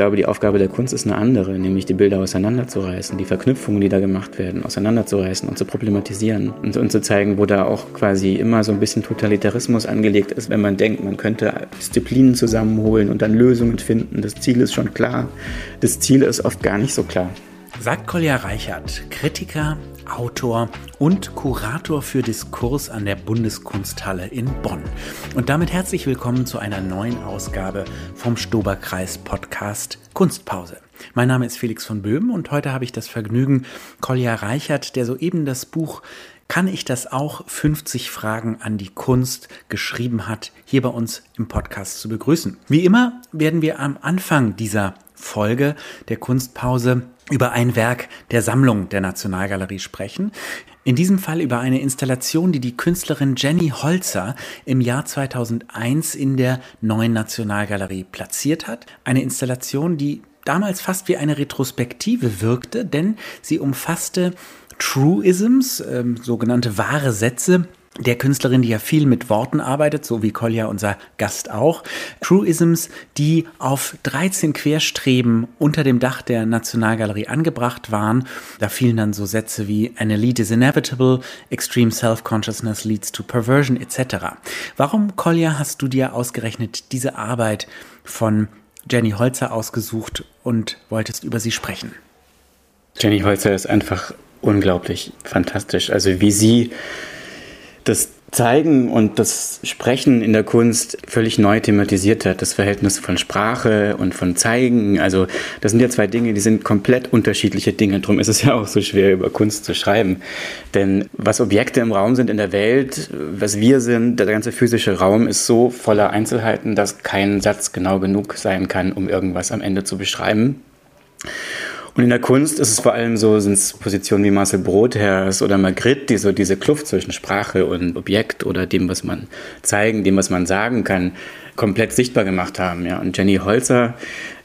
glaube, die Aufgabe der Kunst ist eine andere, nämlich die Bilder auseinanderzureißen, die Verknüpfungen, die da gemacht werden, auseinanderzureißen und zu problematisieren und, und zu zeigen, wo da auch quasi immer so ein bisschen Totalitarismus angelegt ist, wenn man denkt, man könnte Disziplinen zusammenholen und dann Lösungen finden. Das Ziel ist schon klar. Das Ziel ist oft gar nicht so klar. Sagt Kolja Reichert, Kritiker, Autor und Kurator für Diskurs an der Bundeskunsthalle in Bonn. Und damit herzlich willkommen zu einer neuen Ausgabe vom Stoberkreis Podcast Kunstpause. Mein Name ist Felix von Böhm und heute habe ich das Vergnügen, Kolja Reichert, der soeben das Buch kann ich das auch 50 Fragen an die Kunst geschrieben hat, hier bei uns im Podcast zu begrüßen. Wie immer werden wir am Anfang dieser Folge der Kunstpause über ein Werk der Sammlung der Nationalgalerie sprechen. In diesem Fall über eine Installation, die die Künstlerin Jenny Holzer im Jahr 2001 in der neuen Nationalgalerie platziert hat. Eine Installation, die damals fast wie eine Retrospektive wirkte, denn sie umfasste Truisms, äh, sogenannte wahre Sätze, der Künstlerin, die ja viel mit Worten arbeitet, so wie Kolja, unser Gast auch. Truisms, die auf 13 Querstreben unter dem Dach der Nationalgalerie angebracht waren. Da fielen dann so Sätze wie An elite is inevitable, extreme self-consciousness leads to perversion etc. Warum, Kolja, hast du dir ausgerechnet diese Arbeit von Jenny Holzer ausgesucht und wolltest über sie sprechen? Jenny Holzer ist einfach unglaublich fantastisch. Also wie sie das Zeigen und das Sprechen in der Kunst völlig neu thematisiert hat. Das Verhältnis von Sprache und von Zeigen. Also das sind ja zwei Dinge, die sind komplett unterschiedliche Dinge. Darum ist es ja auch so schwer, über Kunst zu schreiben. Denn was Objekte im Raum sind in der Welt, was wir sind, der ganze physische Raum ist so voller Einzelheiten, dass kein Satz genau genug sein kann, um irgendwas am Ende zu beschreiben. Und in der Kunst ist es vor allem so, sind es Positionen wie Marcel Brothers oder Magritte, die so diese Kluft zwischen Sprache und Objekt oder dem, was man zeigen, dem, was man sagen kann, komplett sichtbar gemacht haben. Ja. Und Jenny Holzer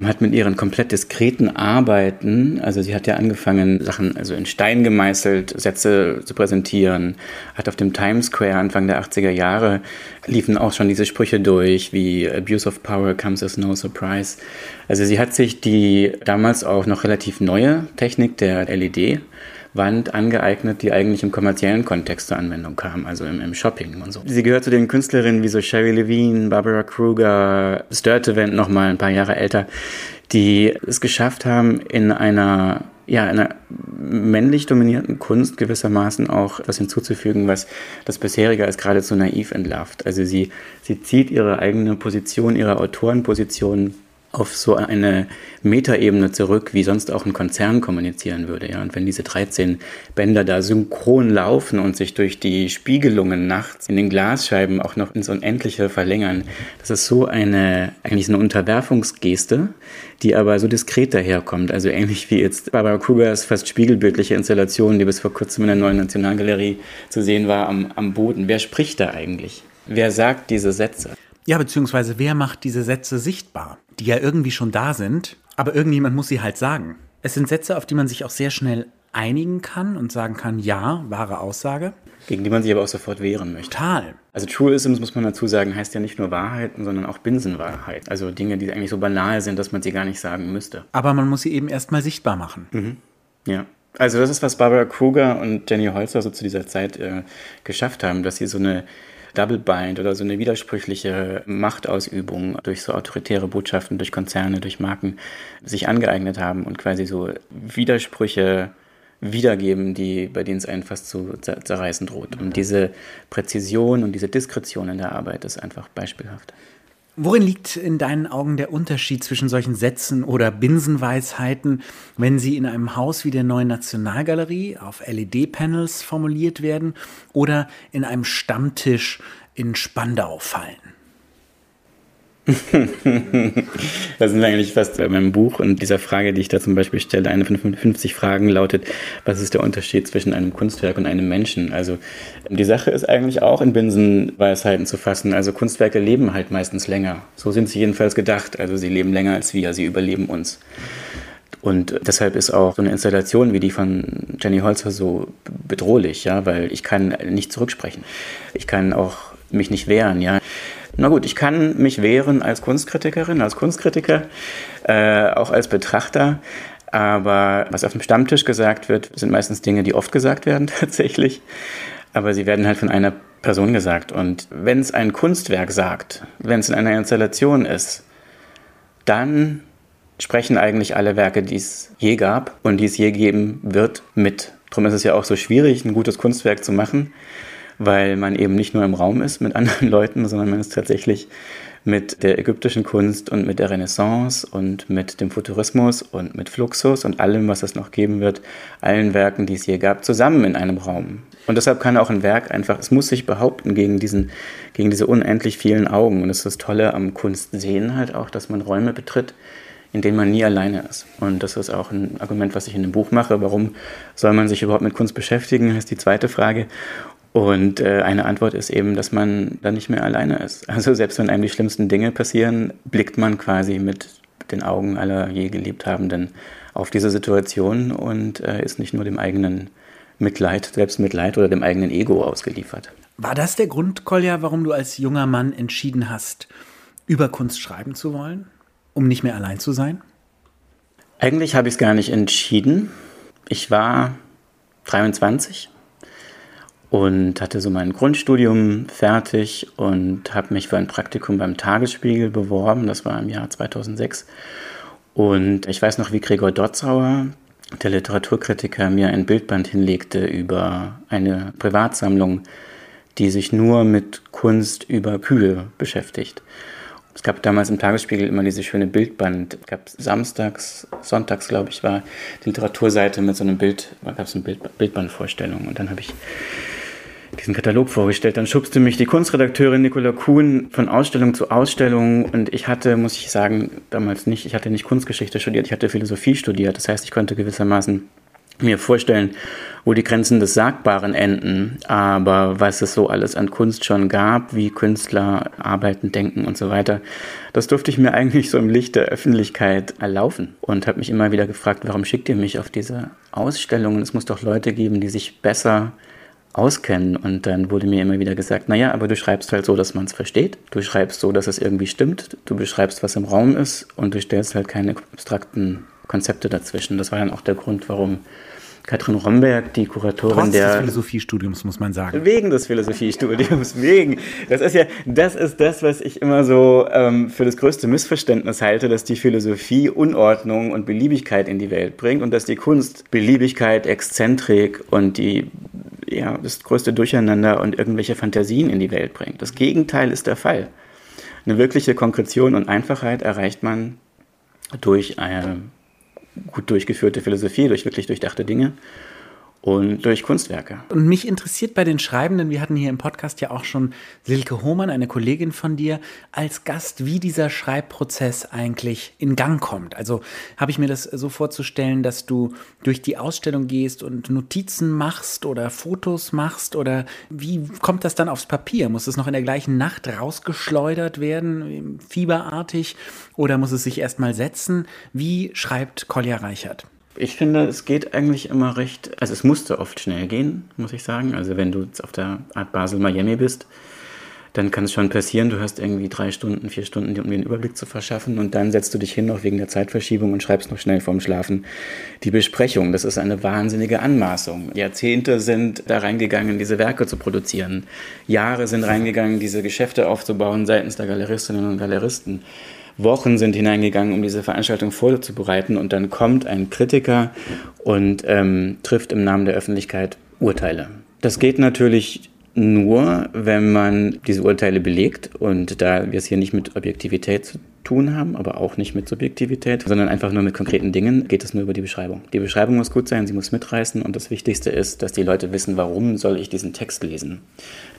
hat mit ihren komplett diskreten Arbeiten, also sie hat ja angefangen, Sachen also in Stein gemeißelt, Sätze zu präsentieren, hat auf dem Times Square Anfang der 80er Jahre liefen auch schon diese Sprüche durch, wie Abuse of Power comes as no surprise. Also sie hat sich die damals auch noch relativ neue Technik der LED Wand angeeignet, die eigentlich im kommerziellen Kontext zur Anwendung kam, also im, im Shopping und so. Sie gehört zu den Künstlerinnen wie so Sherry Levine, Barbara Kruger, Sturtevant noch mal ein paar Jahre älter, die es geschafft haben, in einer ja, einer männlich dominierten Kunst gewissermaßen auch etwas hinzuzufügen, was das bisherige als geradezu naiv entlarvt. Also sie, sie zieht ihre eigene Position, ihre Autorenposition auf so eine Metaebene zurück, wie sonst auch ein Konzern kommunizieren würde. Ja? Und wenn diese 13 Bänder da synchron laufen und sich durch die Spiegelungen nachts in den Glasscheiben auch noch ins Unendliche verlängern, das ist so eine, eigentlich eine Unterwerfungsgeste, die aber so diskret daherkommt. Also ähnlich wie jetzt Barbara Krugers fast spiegelbildliche Installation, die bis vor kurzem in der neuen Nationalgalerie zu sehen war, am, am Boden. Wer spricht da eigentlich? Wer sagt diese Sätze? Ja, beziehungsweise wer macht diese Sätze sichtbar, die ja irgendwie schon da sind, aber irgendjemand muss sie halt sagen. Es sind Sätze, auf die man sich auch sehr schnell einigen kann und sagen kann, ja, wahre Aussage. Gegen die man sich aber auch sofort wehren möchte. Total. Also Truisms, muss man dazu sagen, heißt ja nicht nur Wahrheiten, sondern auch Binsenwahrheit. Also Dinge, die eigentlich so banal sind, dass man sie gar nicht sagen müsste. Aber man muss sie eben erstmal sichtbar machen. Mhm. Ja. Also das ist, was Barbara Kruger und Jenny Holzer so zu dieser Zeit äh, geschafft haben, dass sie so eine Double Bind oder so eine widersprüchliche Machtausübung durch so autoritäre Botschaften, durch Konzerne, durch Marken sich angeeignet haben und quasi so Widersprüche wiedergeben, die, bei denen es einen fast zu zerreißen droht. Und diese Präzision und diese Diskretion in der Arbeit ist einfach beispielhaft. Worin liegt in deinen Augen der Unterschied zwischen solchen Sätzen oder Binsenweisheiten, wenn sie in einem Haus wie der neuen Nationalgalerie auf LED-Panels formuliert werden oder in einem Stammtisch in Spandau fallen? da sind wir eigentlich fast bei meinem Buch und dieser Frage, die ich da zum Beispiel stelle, eine von 50 Fragen lautet, was ist der Unterschied zwischen einem Kunstwerk und einem Menschen? Also die Sache ist eigentlich auch in Binsenweisheiten zu fassen. Also Kunstwerke leben halt meistens länger. So sind sie jedenfalls gedacht. Also sie leben länger als wir, sie überleben uns. Und deshalb ist auch so eine Installation wie die von Jenny Holzer so bedrohlich, ja, weil ich kann nicht zurücksprechen. Ich kann auch mich nicht wehren, ja. Na gut, ich kann mich wehren als Kunstkritikerin, als Kunstkritiker, äh, auch als Betrachter. Aber was auf dem Stammtisch gesagt wird, sind meistens Dinge, die oft gesagt werden tatsächlich. Aber sie werden halt von einer Person gesagt. Und wenn es ein Kunstwerk sagt, wenn es in einer Installation ist, dann sprechen eigentlich alle Werke, die es je gab und die es je geben wird, mit. Darum ist es ja auch so schwierig, ein gutes Kunstwerk zu machen, weil man eben nicht nur im Raum ist mit anderen Leuten, sondern man ist tatsächlich mit der ägyptischen Kunst und mit der Renaissance und mit dem Futurismus und mit Fluxus und allem, was es noch geben wird, allen Werken, die es je gab, zusammen in einem Raum. Und deshalb kann auch ein Werk einfach, es muss sich behaupten gegen, diesen, gegen diese unendlich vielen Augen. Und das ist das Tolle am Kunstsehen halt auch, dass man Räume betritt, in denen man nie alleine ist. Und das ist auch ein Argument, was ich in dem Buch mache. Warum soll man sich überhaupt mit Kunst beschäftigen, ist die zweite Frage. Und äh, eine Antwort ist eben, dass man dann nicht mehr alleine ist. Also selbst wenn einem die schlimmsten Dinge passieren, blickt man quasi mit den Augen aller je Gelebthabenden auf diese Situation und äh, ist nicht nur dem eigenen Mitleid, Selbstmitleid oder dem eigenen Ego ausgeliefert. War das der Grund, Kolja, warum du als junger Mann entschieden hast, über Kunst schreiben zu wollen, um nicht mehr allein zu sein? Eigentlich habe ich es gar nicht entschieden. Ich war 23 und hatte so mein Grundstudium fertig und habe mich für ein Praktikum beim Tagesspiegel beworben. Das war im Jahr 2006. Und ich weiß noch, wie Gregor Dotzauer, der Literaturkritiker, mir ein Bildband hinlegte über eine Privatsammlung, die sich nur mit Kunst über Kühe beschäftigt. Es gab damals im Tagesspiegel immer diese schöne Bildband. Es gab samstags, sonntags, glaube ich, war die Literaturseite mit so einem Bild, da gab es eine Bild, Bildbandvorstellung. Und dann habe ich diesen Katalog vorgestellt. Dann schubste mich die Kunstredakteurin Nicola Kuhn von Ausstellung zu Ausstellung und ich hatte, muss ich sagen, damals nicht, ich hatte nicht Kunstgeschichte studiert, ich hatte Philosophie studiert. Das heißt, ich konnte gewissermaßen mir vorstellen, wo die Grenzen des Sagbaren enden, aber was es so alles an Kunst schon gab, wie Künstler arbeiten, denken und so weiter, das durfte ich mir eigentlich so im Licht der Öffentlichkeit erlaufen und habe mich immer wieder gefragt, warum schickt ihr mich auf diese Ausstellungen? Es muss doch Leute geben, die sich besser auskennen. Und dann wurde mir immer wieder gesagt, naja, aber du schreibst halt so, dass man es versteht. Du schreibst so, dass es irgendwie stimmt. Du beschreibst, was im Raum ist und du stellst halt keine abstrakten Konzepte dazwischen. Das war dann auch der Grund, warum Katrin Romberg, die Kuratorin Trotz der des Philosophiestudiums, muss man sagen. Wegen des Philosophiestudiums, wegen. Das ist ja, das ist das, was ich immer so ähm, für das größte Missverständnis halte, dass die Philosophie Unordnung und Beliebigkeit in die Welt bringt und dass die Kunst Beliebigkeit, Exzentrik und die ja, das größte Durcheinander und irgendwelche Fantasien in die Welt bringt. Das Gegenteil ist der Fall. Eine wirkliche Konkretion und Einfachheit erreicht man durch eine gut durchgeführte Philosophie, durch wirklich durchdachte Dinge und durch Kunstwerke. Und mich interessiert bei den Schreibenden, wir hatten hier im Podcast ja auch schon Silke Hohmann, eine Kollegin von dir, als Gast, wie dieser Schreibprozess eigentlich in Gang kommt. Also habe ich mir das so vorzustellen, dass du durch die Ausstellung gehst und Notizen machst oder Fotos machst oder wie kommt das dann aufs Papier? Muss es noch in der gleichen Nacht rausgeschleudert werden, fieberartig, oder muss es sich erstmal setzen? Wie schreibt Kolja Reichert? Ich finde, es geht eigentlich immer recht, also es musste oft schnell gehen, muss ich sagen. Also wenn du jetzt auf der Art Basel-Miami bist, dann kann es schon passieren, du hast irgendwie drei Stunden, vier Stunden, um dir einen Überblick zu verschaffen und dann setzt du dich hin, noch wegen der Zeitverschiebung und schreibst noch schnell vorm Schlafen die Besprechung. Das ist eine wahnsinnige Anmaßung. Jahrzehnte sind da reingegangen, diese Werke zu produzieren. Jahre sind reingegangen, diese Geschäfte aufzubauen seitens der Galeristinnen und Galeristen. Wochen sind hineingegangen, um diese Veranstaltung vorzubereiten und dann kommt ein Kritiker und ähm, trifft im Namen der Öffentlichkeit Urteile. Das geht natürlich nur, wenn man diese Urteile belegt und da wir es hier nicht mit Objektivität zu tun haben, aber auch nicht mit Subjektivität, sondern einfach nur mit konkreten Dingen, geht es nur über die Beschreibung. Die Beschreibung muss gut sein, sie muss mitreißen und das Wichtigste ist, dass die Leute wissen, warum soll ich diesen Text lesen.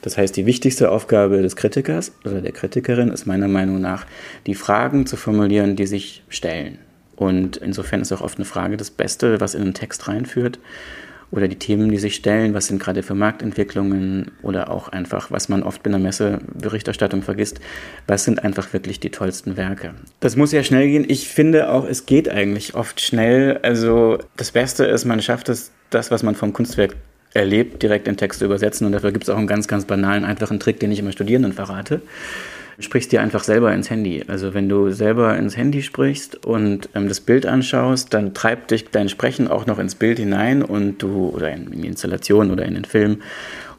Das heißt, die wichtigste Aufgabe des Kritikers oder der Kritikerin ist meiner Meinung nach, die Fragen zu formulieren, die sich stellen. Und insofern ist auch oft eine Frage das Beste, was in einen Text reinführt oder die Themen, die sich stellen, was sind gerade für Marktentwicklungen oder auch einfach, was man oft bei einer Messeberichterstattung vergisst, was sind einfach wirklich die tollsten Werke. Das muss ja schnell gehen. Ich finde auch, es geht eigentlich oft schnell. Also das Beste ist, man schafft es, das, was man vom Kunstwerk erlebt, direkt in Text zu übersetzen und dafür gibt es auch einen ganz, ganz banalen, einfachen Trick, den ich immer Studierenden verrate. Sprichst dir einfach selber ins Handy. Also wenn du selber ins Handy sprichst und ähm, das Bild anschaust, dann treibt dich dein Sprechen auch noch ins Bild hinein und du, oder in, in die Installation oder in den Film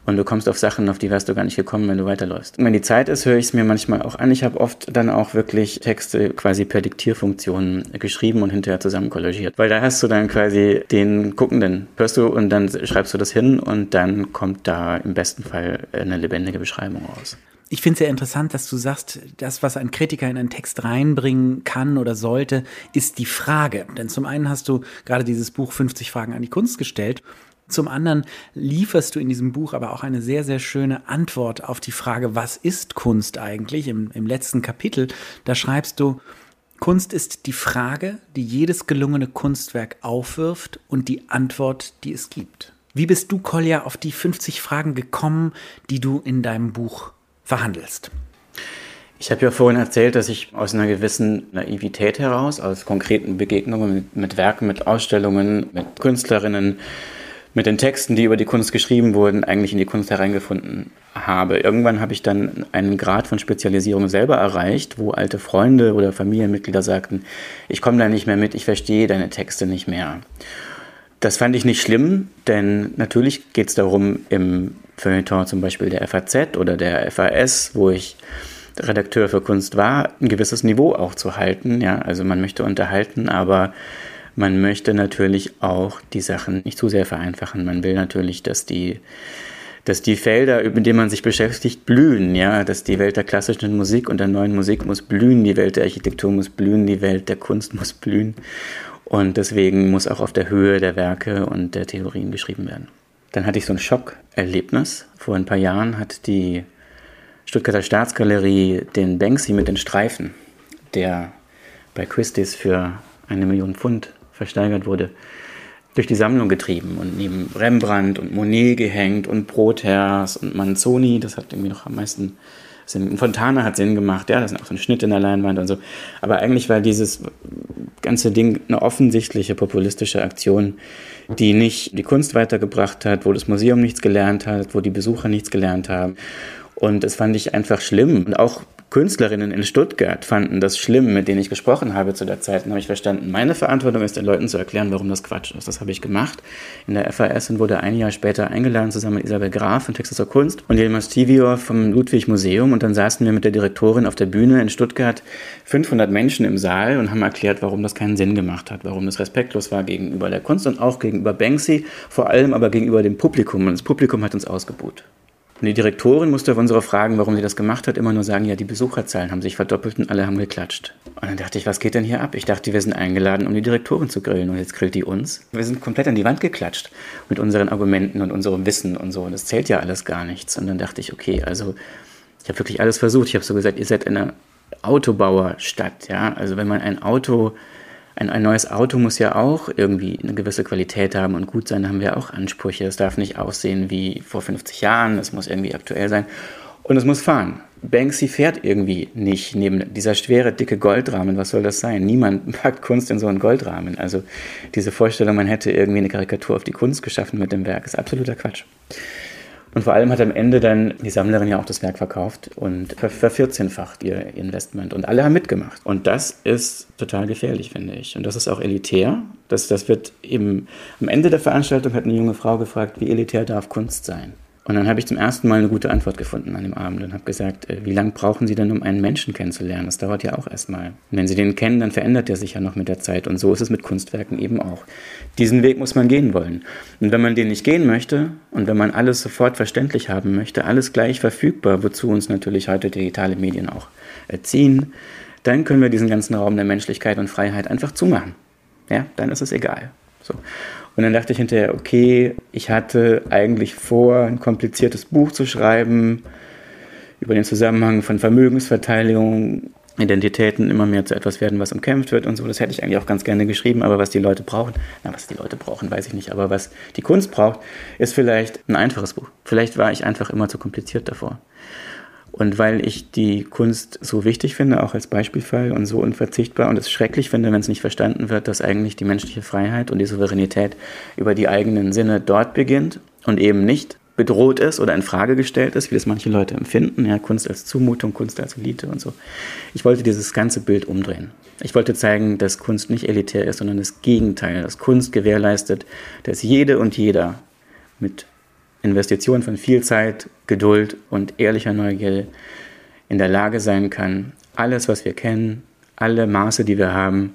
und du kommst auf Sachen, auf die wärst du gar nicht gekommen, wenn du weiterläufst. Und wenn die Zeit ist, höre ich es mir manchmal auch an. Ich habe oft dann auch wirklich Texte quasi per Diktierfunktion geschrieben und hinterher zusammen kollagiert. Weil da hast du dann quasi den Guckenden, hörst du und dann schreibst du das hin und dann kommt da im besten Fall eine lebendige Beschreibung raus. Ich finde es sehr interessant, dass du sagst, das, was ein Kritiker in einen Text reinbringen kann oder sollte, ist die Frage. Denn zum einen hast du gerade dieses Buch 50 Fragen an die Kunst gestellt zum anderen lieferst du in diesem Buch aber auch eine sehr, sehr schöne Antwort auf die Frage, was ist Kunst eigentlich? Im, im letzten Kapitel, da schreibst du, Kunst ist die Frage, die jedes gelungene Kunstwerk aufwirft und die Antwort, die es gibt. Wie bist du, Kolja, auf die 50 Fragen gekommen, die du in deinem Buch verhandelst? Ich habe ja vorhin erzählt, dass ich aus einer gewissen Naivität heraus, aus konkreten Begegnungen mit, mit Werken, mit Ausstellungen, mit Künstlerinnen, mit den Texten, die über die Kunst geschrieben wurden, eigentlich in die Kunst hereingefunden habe. Irgendwann habe ich dann einen Grad von Spezialisierung selber erreicht, wo alte Freunde oder Familienmitglieder sagten, ich komme da nicht mehr mit, ich verstehe deine Texte nicht mehr. Das fand ich nicht schlimm, denn natürlich geht es darum, im Feuilleton zum Beispiel der FAZ oder der FAS, wo ich Redakteur für Kunst war, ein gewisses Niveau auch zu halten. Ja, also man möchte unterhalten, aber man möchte natürlich auch die Sachen nicht zu sehr vereinfachen. Man will natürlich, dass die, dass die Felder, mit denen man sich beschäftigt, blühen. Ja? Dass die Welt der klassischen Musik und der neuen Musik muss blühen, die Welt der Architektur muss blühen, die Welt der Kunst muss blühen. Und deswegen muss auch auf der Höhe der Werke und der Theorien geschrieben werden. Dann hatte ich so ein Schockerlebnis. Vor ein paar Jahren hat die Stuttgarter Staatsgalerie den Banksy mit den Streifen, der bei Christie's für eine Million Pfund versteigert wurde, durch die Sammlung getrieben und neben Rembrandt und Monet gehängt und Brothers und Manzoni, das hat irgendwie noch am meisten Fontana hat Sinn gemacht, ja, das sind auch so ein Schnitt in der Leinwand und so. Aber eigentlich war dieses ganze Ding eine offensichtliche populistische Aktion, die nicht die Kunst weitergebracht hat, wo das Museum nichts gelernt hat, wo die Besucher nichts gelernt haben. Und das fand ich einfach schlimm. Und auch Künstlerinnen in Stuttgart fanden das schlimm, mit denen ich gesprochen habe zu der Zeit. Dann habe ich verstanden, meine Verantwortung ist, den Leuten zu erklären, warum das Quatsch ist. Das habe ich gemacht in der FAS und wurde ein Jahr später eingeladen, zusammen mit Isabel Graf von Texas zur Kunst und Yilmaz Tivior vom Ludwig Museum. Und dann saßen wir mit der Direktorin auf der Bühne in Stuttgart, 500 Menschen im Saal und haben erklärt, warum das keinen Sinn gemacht hat, warum das respektlos war gegenüber der Kunst und auch gegenüber Banksy, vor allem aber gegenüber dem Publikum. Und das Publikum hat uns ausgebuht. Und die Direktorin musste auf unsere Fragen, warum sie das gemacht hat, immer nur sagen, ja, die Besucherzahlen haben sich verdoppelt und alle haben geklatscht. Und dann dachte ich, was geht denn hier ab? Ich dachte, wir sind eingeladen, um die Direktorin zu grillen und jetzt grillt die uns. Wir sind komplett an die Wand geklatscht mit unseren Argumenten und unserem Wissen und so. Und das zählt ja alles gar nichts. Und dann dachte ich, okay, also ich habe wirklich alles versucht. Ich habe so gesagt, ihr seid in einer Autobauerstadt, ja. Also wenn man ein Auto ein, ein neues Auto muss ja auch irgendwie eine gewisse Qualität haben und gut sein, da haben wir auch Ansprüche. Es darf nicht aussehen wie vor 50 Jahren, es muss irgendwie aktuell sein und es muss fahren. Banksy fährt irgendwie nicht neben dieser schwere, dicke Goldrahmen. Was soll das sein? Niemand packt Kunst in so einen Goldrahmen. Also diese Vorstellung, man hätte irgendwie eine Karikatur auf die Kunst geschaffen mit dem Werk, ist absoluter Quatsch. Und vor allem hat am Ende dann die Sammlerin ja auch das Werk verkauft und vervierzehnfacht ihr Investment. Und alle haben mitgemacht. Und das ist total gefährlich, finde ich. Und das ist auch elitär. Das, das wird eben am Ende der Veranstaltung hat eine junge Frau gefragt, wie elitär darf Kunst sein? Und dann habe ich zum ersten Mal eine gute Antwort gefunden an dem Abend und habe gesagt, äh, wie lange brauchen Sie denn, um einen Menschen kennenzulernen? Das dauert ja auch erstmal. Und wenn Sie den kennen, dann verändert er sich ja noch mit der Zeit. Und so ist es mit Kunstwerken eben auch. Diesen Weg muss man gehen wollen. Und wenn man den nicht gehen möchte und wenn man alles sofort verständlich haben möchte, alles gleich verfügbar, wozu uns natürlich heute digitale Medien auch erziehen, dann können wir diesen ganzen Raum der Menschlichkeit und Freiheit einfach zumachen. Ja, dann ist es egal. So. Und dann dachte ich hinterher, okay, ich hatte eigentlich vor, ein kompliziertes Buch zu schreiben über den Zusammenhang von Vermögensverteilung, Identitäten immer mehr zu etwas werden, was umkämpft wird und so. Das hätte ich eigentlich auch ganz gerne geschrieben, aber was die Leute brauchen, na, was die Leute brauchen, weiß ich nicht, aber was die Kunst braucht, ist vielleicht ein einfaches Buch. Vielleicht war ich einfach immer zu kompliziert davor. Und weil ich die Kunst so wichtig finde, auch als Beispielfall und so unverzichtbar und es schrecklich finde, wenn es nicht verstanden wird, dass eigentlich die menschliche Freiheit und die Souveränität über die eigenen Sinne dort beginnt und eben nicht bedroht ist oder in Frage gestellt ist, wie das manche Leute empfinden. Ja, Kunst als Zumutung, Kunst als Elite und so. Ich wollte dieses ganze Bild umdrehen. Ich wollte zeigen, dass Kunst nicht elitär ist, sondern das Gegenteil, dass Kunst gewährleistet, dass jede und jeder mit Investitionen von viel Zeit, Geduld und ehrlicher Neugierde in der Lage sein kann, alles, was wir kennen, alle Maße, die wir haben,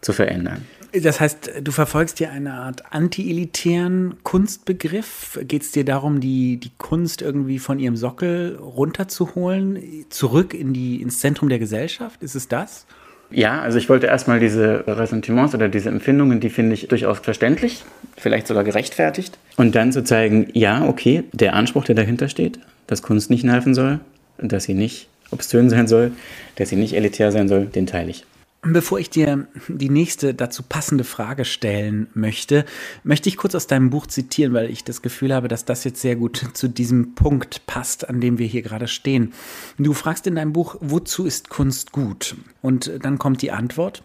zu verändern. Das heißt, du verfolgst hier eine Art anti-elitären Kunstbegriff. Geht es dir darum, die, die Kunst irgendwie von ihrem Sockel runterzuholen, zurück in die, ins Zentrum der Gesellschaft? Ist es das? Ja, also ich wollte erstmal diese Ressentiments oder diese Empfindungen, die finde ich durchaus verständlich, vielleicht sogar gerechtfertigt. Und dann zu zeigen, ja, okay, der Anspruch, der dahinter steht, dass Kunst nicht nerven soll, dass sie nicht obszön sein soll, dass sie nicht elitär sein soll, den teile ich. Bevor ich dir die nächste dazu passende Frage stellen möchte, möchte ich kurz aus deinem Buch zitieren, weil ich das Gefühl habe, dass das jetzt sehr gut zu diesem Punkt passt, an dem wir hier gerade stehen. Du fragst in deinem Buch, wozu ist Kunst gut? Und dann kommt die Antwort,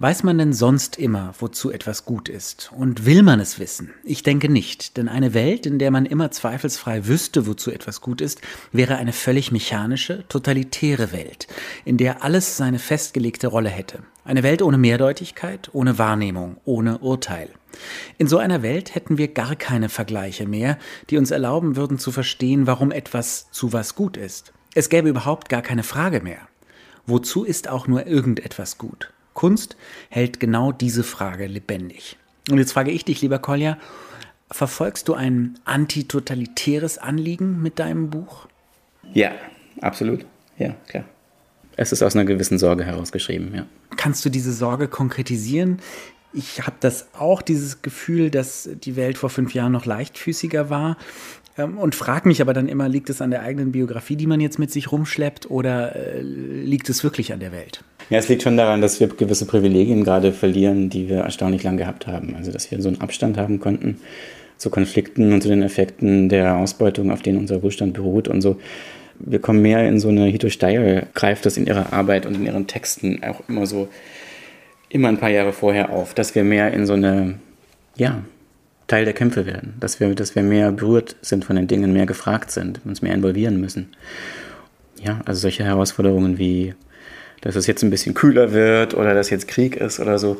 weiß man denn sonst immer, wozu etwas gut ist? Und will man es wissen? Ich denke nicht, denn eine Welt, in der man immer zweifelsfrei wüsste, wozu etwas gut ist, wäre eine völlig mechanische, totalitäre Welt, in der alles seine festgelegte Rolle hätte. Eine Welt ohne Mehrdeutigkeit, ohne Wahrnehmung, ohne Urteil. In so einer Welt hätten wir gar keine Vergleiche mehr, die uns erlauben würden zu verstehen, warum etwas zu was gut ist. Es gäbe überhaupt gar keine Frage mehr. Wozu ist auch nur irgendetwas gut? Kunst hält genau diese Frage lebendig. Und jetzt frage ich dich, lieber Kolja, verfolgst du ein antitotalitäres Anliegen mit deinem Buch? Ja, absolut. Ja, klar. Es ist aus einer gewissen Sorge herausgeschrieben, ja. Kannst du diese Sorge konkretisieren? Ich habe das auch, dieses Gefühl, dass die Welt vor fünf Jahren noch leichtfüßiger war. Ähm, und frage mich aber dann immer, liegt es an der eigenen Biografie, die man jetzt mit sich rumschleppt, oder äh, liegt es wirklich an der Welt? Ja, es liegt schon daran, dass wir gewisse Privilegien gerade verlieren, die wir erstaunlich lang gehabt haben. Also, dass wir so einen Abstand haben konnten zu Konflikten und zu den Effekten der Ausbeutung, auf denen unser Wohlstand beruht und so wir kommen mehr in so eine Hito Steyer, greift das in ihrer Arbeit und in ihren Texten auch immer so, immer ein paar Jahre vorher auf, dass wir mehr in so eine, ja, Teil der Kämpfe werden, dass wir, dass wir mehr berührt sind von den Dingen, mehr gefragt sind, uns mehr involvieren müssen. Ja, also solche Herausforderungen wie, dass es jetzt ein bisschen kühler wird oder dass jetzt Krieg ist oder so,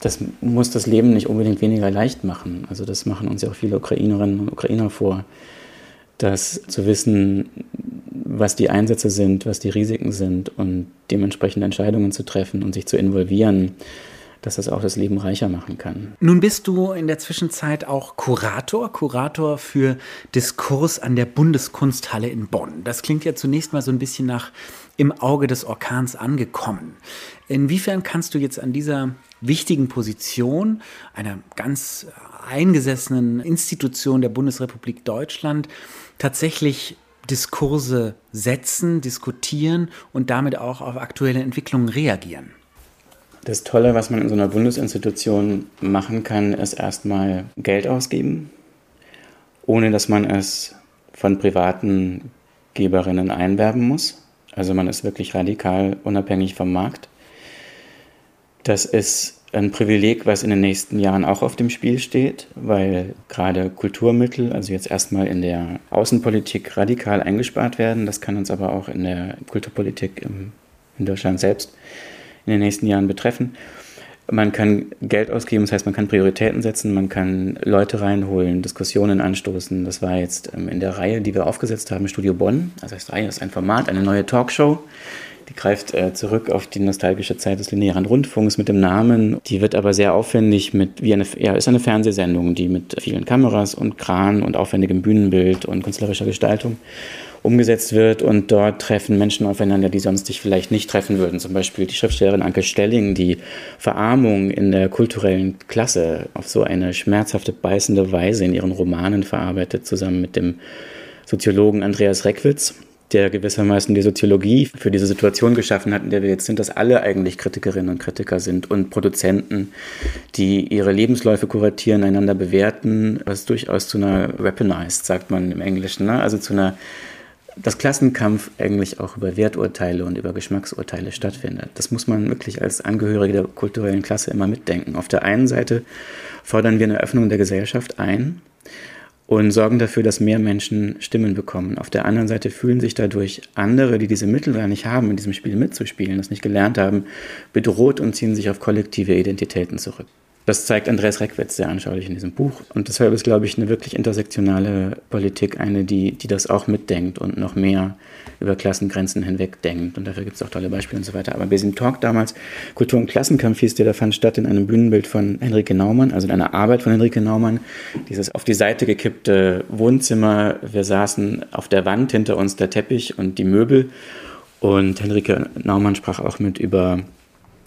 das muss das Leben nicht unbedingt weniger leicht machen. Also das machen uns ja auch viele Ukrainerinnen und Ukrainer vor dass zu wissen, was die Einsätze sind, was die Risiken sind und dementsprechend Entscheidungen zu treffen und sich zu involvieren, dass das auch das Leben reicher machen kann. Nun bist du in der Zwischenzeit auch Kurator, Kurator für Diskurs an der Bundeskunsthalle in Bonn. Das klingt ja zunächst mal so ein bisschen nach im Auge des Orkans angekommen. Inwiefern kannst du jetzt an dieser wichtigen Position einer ganz eingesessenen Institution der Bundesrepublik Deutschland tatsächlich Diskurse setzen, diskutieren und damit auch auf aktuelle Entwicklungen reagieren. Das Tolle, was man in so einer Bundesinstitution machen kann, ist erstmal Geld ausgeben, ohne dass man es von privaten Geberinnen einwerben muss. Also man ist wirklich radikal unabhängig vom Markt. Das ist ein Privileg, was in den nächsten Jahren auch auf dem Spiel steht, weil gerade Kulturmittel, also jetzt erstmal in der Außenpolitik radikal eingespart werden. Das kann uns aber auch in der Kulturpolitik in Deutschland selbst in den nächsten Jahren betreffen. Man kann Geld ausgeben, das heißt, man kann Prioritäten setzen, man kann Leute reinholen, Diskussionen anstoßen. Das war jetzt ähm, in der Reihe, die wir aufgesetzt haben, Studio Bonn. Das heißt, Reihe ist ein Format, eine neue Talkshow die greift äh, zurück auf die nostalgische Zeit des linearen Rundfunks mit dem Namen. Die wird aber sehr aufwendig mit, wie eine, ja, ist eine Fernsehsendung, die mit vielen Kameras und Kran und aufwendigem Bühnenbild und künstlerischer Gestaltung umgesetzt wird und dort treffen Menschen aufeinander, die sonst sich vielleicht nicht treffen würden. Zum Beispiel die Schriftstellerin Anke Stelling, die Verarmung in der kulturellen Klasse auf so eine schmerzhafte, beißende Weise in ihren Romanen verarbeitet, zusammen mit dem Soziologen Andreas Reckwitz der gewissermaßen die Soziologie für diese Situation geschaffen hat, in der wir jetzt sind, dass alle eigentlich Kritikerinnen und Kritiker sind und Produzenten, die ihre Lebensläufe kuratieren, einander bewerten, was durchaus zu einer weaponized, sagt man im Englischen, ne? also zu einer dass Klassenkampf eigentlich auch über Werturteile und über Geschmacksurteile stattfindet. Das muss man wirklich als Angehörige der kulturellen Klasse immer mitdenken. Auf der einen Seite fordern wir eine Öffnung der Gesellschaft ein, und sorgen dafür, dass mehr Menschen Stimmen bekommen. Auf der anderen Seite fühlen sich dadurch andere, die diese Mittel gar nicht haben, in diesem Spiel mitzuspielen, das nicht gelernt haben, bedroht und ziehen sich auf kollektive Identitäten zurück. Das zeigt Andreas Reckwitz sehr anschaulich in diesem Buch. Und deshalb ist, glaube ich, eine wirklich intersektionale Politik eine, die, die das auch mitdenkt und noch mehr über Klassengrenzen hinweg denkt. Und dafür gibt es auch tolle Beispiele und so weiter. Aber diesem Talk damals, Kultur- und Klassenkampf hieß der, da fand statt in einem Bühnenbild von Henrike Naumann, also in einer Arbeit von Henrike Naumann. Dieses auf die Seite gekippte Wohnzimmer. Wir saßen auf der Wand, hinter uns der Teppich und die Möbel. Und Henrike Naumann sprach auch mit über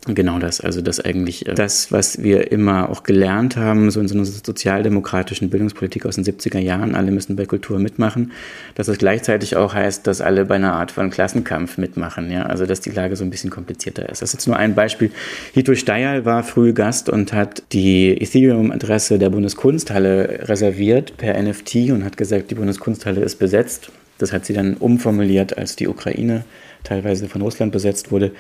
Genau das, also das eigentlich äh, das, was wir immer auch gelernt haben, so in so einer sozialdemokratischen Bildungspolitik aus den 70er Jahren, alle müssen bei Kultur mitmachen, dass es gleichzeitig auch heißt, dass alle bei einer Art von Klassenkampf mitmachen, ja, also dass die Lage so ein bisschen komplizierter ist. Das ist jetzt nur ein Beispiel. Hito Steyer war früh Gast und hat die Ethereum-Adresse der Bundeskunsthalle reserviert per NFT und hat gesagt, die Bundeskunsthalle ist besetzt. Das hat sie dann umformuliert, als die Ukraine teilweise von Russland besetzt wurde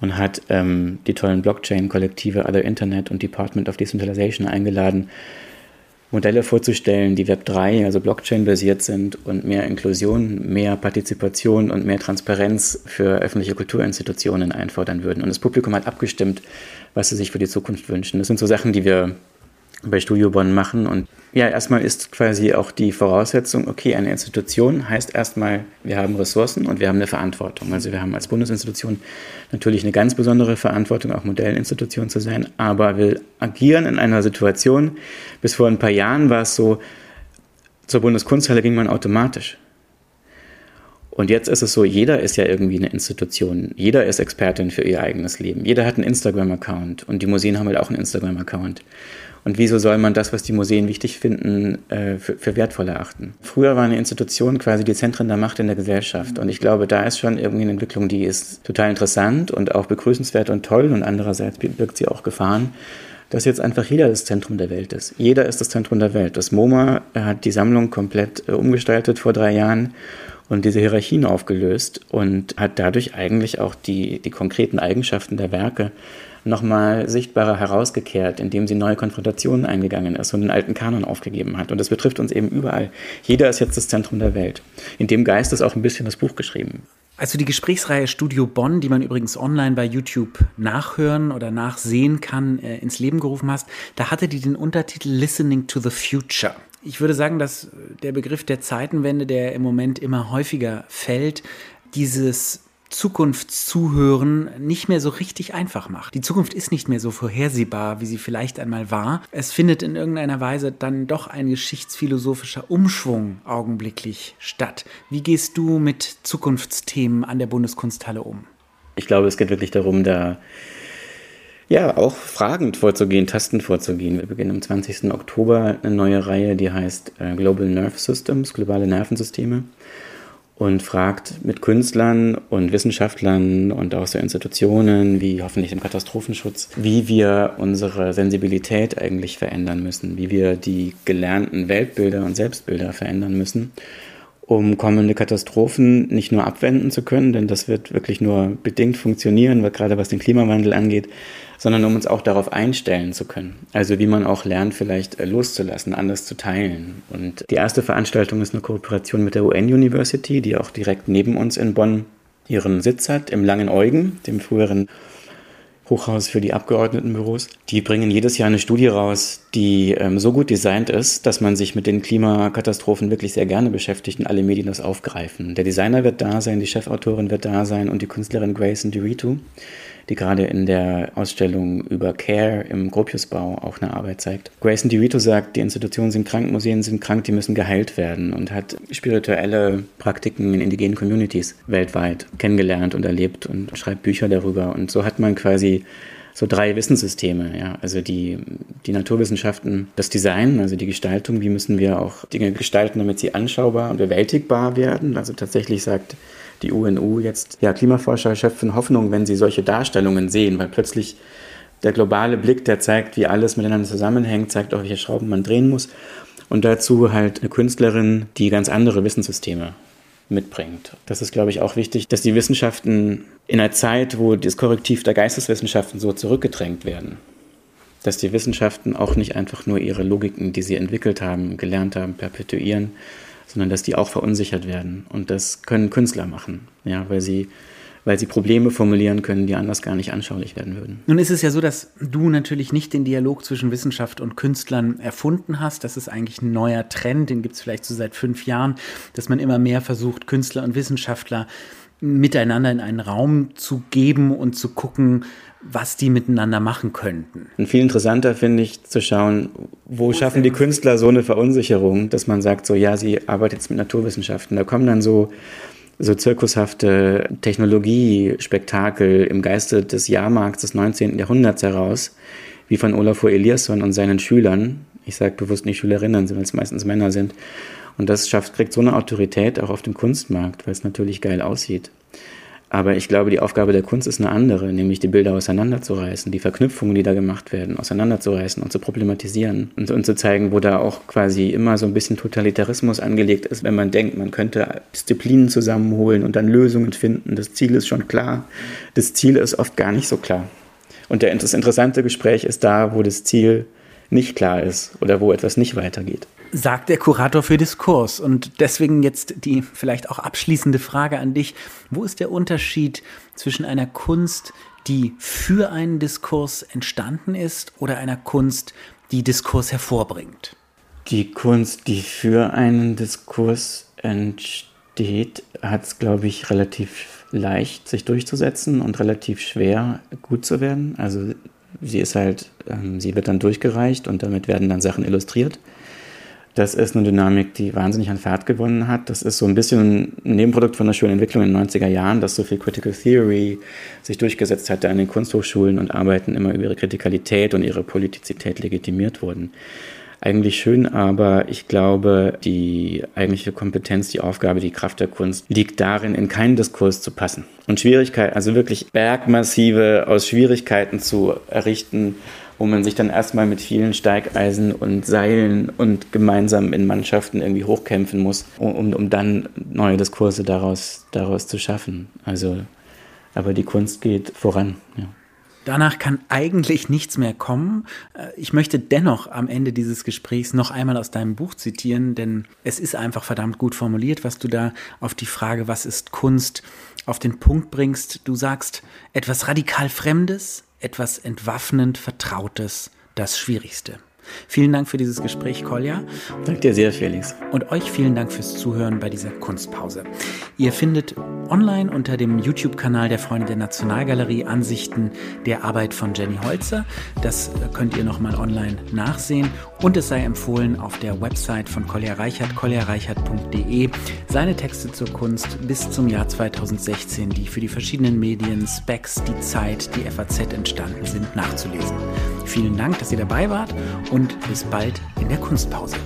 und hat ähm, die tollen Blockchain-Kollektive Other Internet und Department of Decentralization eingeladen, Modelle vorzustellen, die Web3, also Blockchain-basiert sind und mehr Inklusion, mehr Partizipation und mehr Transparenz für öffentliche Kulturinstitutionen einfordern würden. Und das Publikum hat abgestimmt, was sie sich für die Zukunft wünschen. Das sind so Sachen, die wir bei Studio Bonn machen. Und ja, erstmal ist quasi auch die Voraussetzung, okay, eine Institution heißt erstmal, wir haben Ressourcen und wir haben eine Verantwortung. Also wir haben als Bundesinstitution natürlich eine ganz besondere Verantwortung, auch Modellinstitution zu sein, aber wir agieren in einer Situation, bis vor ein paar Jahren war es so, zur Bundeskunsthalle ging man automatisch. Und jetzt ist es so, jeder ist ja irgendwie eine Institution. Jeder ist Expertin für ihr eigenes Leben. Jeder hat einen Instagram-Account und die Museen haben halt auch einen Instagram-Account. Und wieso soll man das, was die Museen wichtig finden, äh, für, für wertvoll erachten? Früher war eine Institution quasi die Zentren der Macht in der Gesellschaft. Und ich glaube, da ist schon irgendwie eine Entwicklung, die ist total interessant und auch begrüßenswert und toll. Und andererseits birgt sie auch Gefahren dass jetzt einfach jeder das Zentrum der Welt ist. Jeder ist das Zentrum der Welt. Das MoMA hat die Sammlung komplett äh, umgestaltet vor drei Jahren und diese Hierarchien aufgelöst und hat dadurch eigentlich auch die, die konkreten Eigenschaften der Werke nochmal sichtbarer herausgekehrt, indem sie neue Konfrontationen eingegangen ist und den alten Kanon aufgegeben hat. Und das betrifft uns eben überall. Jeder ist jetzt das Zentrum der Welt. In dem Geist ist auch ein bisschen das Buch geschrieben. Also die Gesprächsreihe Studio Bonn, die man übrigens online bei YouTube nachhören oder nachsehen kann, äh, ins Leben gerufen hast, da hatte die den Untertitel Listening to the Future. Ich würde sagen, dass der Begriff der Zeitenwende, der im Moment immer häufiger fällt, dieses Zukunftszuhören nicht mehr so richtig einfach macht. Die Zukunft ist nicht mehr so vorhersehbar, wie sie vielleicht einmal war. Es findet in irgendeiner Weise dann doch ein geschichtsphilosophischer Umschwung augenblicklich statt. Wie gehst du mit Zukunftsthemen an der Bundeskunsthalle um? Ich glaube, es geht wirklich darum, da ja, auch fragend vorzugehen, tastend vorzugehen. Wir beginnen am 20. Oktober eine neue Reihe, die heißt äh, Global Nerve Systems, globale Nervensysteme und fragt mit Künstlern und Wissenschaftlern und auch so Institutionen wie hoffentlich dem Katastrophenschutz, wie wir unsere Sensibilität eigentlich verändern müssen, wie wir die gelernten Weltbilder und Selbstbilder verändern müssen, um kommende Katastrophen nicht nur abwenden zu können, denn das wird wirklich nur bedingt funktionieren, gerade was den Klimawandel angeht, sondern um uns auch darauf einstellen zu können. Also wie man auch lernt, vielleicht äh, loszulassen, anders zu teilen. Und die erste Veranstaltung ist eine Kooperation mit der UN University, die auch direkt neben uns in Bonn ihren Sitz hat, im Langen Eugen, dem früheren Hochhaus für die Abgeordnetenbüros. Die bringen jedes Jahr eine Studie raus, die ähm, so gut designt ist, dass man sich mit den Klimakatastrophen wirklich sehr gerne beschäftigt und alle Medien das aufgreifen. Der Designer wird da sein, die Chefautorin wird da sein und die Künstlerin Grayson Duritu die gerade in der Ausstellung über Care im Gropiusbau auch eine Arbeit zeigt. Grayson DeVito sagt, die Institutionen sind krank, Museen sind krank, die müssen geheilt werden und hat spirituelle Praktiken in indigenen Communities weltweit kennengelernt und erlebt und schreibt Bücher darüber. Und so hat man quasi so drei Wissenssysteme, ja, also die, die Naturwissenschaften, das Design, also die Gestaltung, wie müssen wir auch Dinge gestalten, damit sie anschaubar und bewältigbar werden. Also tatsächlich sagt die UNU jetzt, ja, Klimaforscher schöpfen Hoffnung, wenn sie solche Darstellungen sehen, weil plötzlich der globale Blick, der zeigt, wie alles miteinander zusammenhängt, zeigt auch, welche Schrauben man drehen muss. Und dazu halt eine Künstlerin, die ganz andere Wissenssysteme mitbringt. Das ist, glaube ich, auch wichtig, dass die Wissenschaften in einer Zeit, wo das Korrektiv der Geisteswissenschaften so zurückgedrängt werden, dass die Wissenschaften auch nicht einfach nur ihre Logiken, die sie entwickelt haben, gelernt haben, perpetuieren, sondern dass die auch verunsichert werden. Und das können Künstler machen, ja, weil sie weil sie Probleme formulieren können, die anders gar nicht anschaulich werden würden. Nun ist es ja so, dass du natürlich nicht den Dialog zwischen Wissenschaft und Künstlern erfunden hast. Das ist eigentlich ein neuer Trend, den gibt es vielleicht so seit fünf Jahren, dass man immer mehr versucht, Künstler und Wissenschaftler miteinander in einen Raum zu geben und zu gucken, was die miteinander machen könnten. Und viel interessanter finde ich zu schauen, wo schaffen die Künstler so eine Verunsicherung, dass man sagt, so ja, sie arbeitet jetzt mit Naturwissenschaften. Da kommen dann so so zirkushafte Technologiespektakel im Geiste des Jahrmarkts des 19. Jahrhunderts heraus, wie von Olafur Eliasson und seinen Schülern. Ich sage bewusst nicht Schülerinnen, weil es meistens Männer sind. Und das schafft, kriegt so eine Autorität auch auf dem Kunstmarkt, weil es natürlich geil aussieht. Aber ich glaube, die Aufgabe der Kunst ist eine andere, nämlich die Bilder auseinanderzureißen, die Verknüpfungen, die da gemacht werden, auseinanderzureißen und zu problematisieren und, und, zu zeigen, wo da auch quasi immer so ein bisschen Totalitarismus angelegt ist, wenn man denkt, man könnte Disziplinen zusammenholen und dann Lösungen finden. Das Ziel ist schon klar. Das Ziel ist oft gar nicht so klar. Und das interessante Gespräch ist da, wo das Ziel nicht klar ist oder wo etwas nicht weitergeht sagt der Kurator für Diskurs. Und deswegen jetzt die vielleicht auch abschließende Frage an dich. Wo ist der Unterschied zwischen einer Kunst, die für einen Diskurs entstanden ist, oder einer Kunst, die Diskurs hervorbringt? Die Kunst, die für einen Diskurs entsteht, hat es, glaube ich, relativ leicht, sich durchzusetzen und relativ schwer, gut zu werden. Also sie ist halt, ähm, sie wird dann durchgereicht und damit werden dann Sachen illustriert. Das ist eine Dynamik, die wahnsinnig an Fahrt gewonnen hat. Das ist so ein bisschen ein Nebenprodukt von der schönen Entwicklung in den 90er Jahren, dass so viel Critical Theory sich durchgesetzt hatte an den Kunsthochschulen und Arbeiten immer über ihre Kritikalität und ihre Politizität legitimiert wurden. Eigentlich schön, aber ich glaube, die eigentliche Kompetenz, die Aufgabe, die Kraft der Kunst liegt darin, in keinen Diskurs zu passen. Und Schwierigkeiten, also wirklich Bergmassive aus Schwierigkeiten zu errichten wo man sich dann erstmal mit vielen Steigeisen und Seilen und gemeinsam in Mannschaften irgendwie hochkämpfen muss, um, um dann neue Diskurse daraus, daraus zu schaffen. Also, aber die Kunst geht voran. Ja. Danach kann eigentlich nichts mehr kommen. Äh, ich möchte dennoch am Ende dieses Gesprächs noch einmal aus deinem Buch zitieren, denn es ist einfach verdammt gut formuliert, was du da auf die Frage, was ist Kunst, auf den Punkt bringst. Du sagst etwas radikal Fremdes, etwas entwaffnend Vertrautes das Schwierigste. Vielen Dank für dieses Gespräch, Kolja. Danke dir sehr, Felix. Und euch vielen Dank fürs Zuhören bei dieser Kunstpause. Ihr findet online unter dem YouTube-Kanal der Freunde der Nationalgalerie Ansichten der Arbeit von Jenny Holzer. Das könnt ihr nochmal online nachsehen. Und es sei empfohlen, auf der Website von Kolja Reichert, koljareichert.de, seine Texte zur Kunst bis zum Jahr 2016, die für die verschiedenen Medien, Specs, die Zeit, die FAZ entstanden sind, nachzulesen. Vielen Dank, dass ihr dabei wart und bis bald in der Kunstpause.